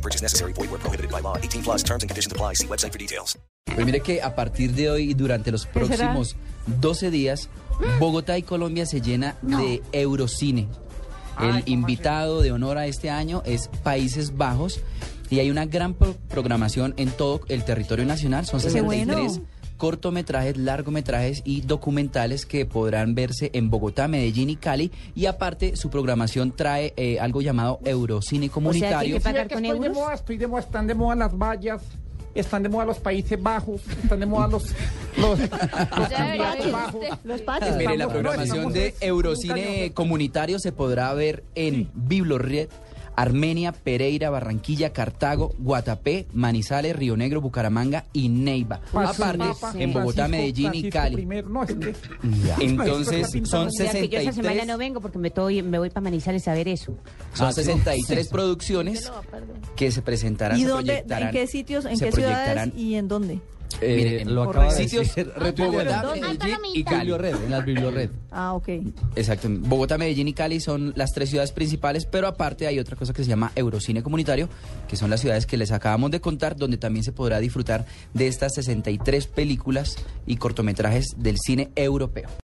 No purchase necessary. Void where prohibited by law. 18 plus terms and conditions apply. See website for details. Pues mire que a partir de hoy y durante los próximos 12 días, Bogotá y Colombia se llena de Eurocine. El invitado de honor a este año es Países Bajos y hay una gran pro- programación en todo el territorio nacional. Son 63 cortometrajes, largometrajes y documentales que podrán verse en Bogotá, Medellín y Cali. Y aparte, su programación trae eh, algo llamado Eurocine Comunitario. Sí, que estoy de moda, estoy de moda, están de moda las vallas, están de moda los Países Bajos, están de moda los, los, los bajos. Los patios. Mire, la programación de Eurocine comunitario se podrá ver en Biblored, Armenia, Pereira, Barranquilla, Cartago, Guatapé, Manizales, Río Negro, Bucaramanga y Neiva. Papa, Aparte, en Bogotá, Francisco- Medellín y Cali. primero. No, es que- Entonces, son O sea, que yo esa semana 63, no vengo porque me, me voy para Manizales a ver eso. son 63 producciones que se presentarán, ¿Y se dónde, proyectarán. en qué sitios, en qué ciudades y en dónde? Eh, Miren, lo acaba de sitios decir, Bogotá. Medellín y Cali. Bibliored, en las Bibliored. Ah, ok. Exacto. Bogotá, Medellín y Cali son las tres ciudades principales, pero aparte hay otra cosa que se llama Eurocine Comunitario, que son las ciudades que les acabamos de contar, donde también se podrá disfrutar de estas 63 películas y cortometrajes del cine europeo.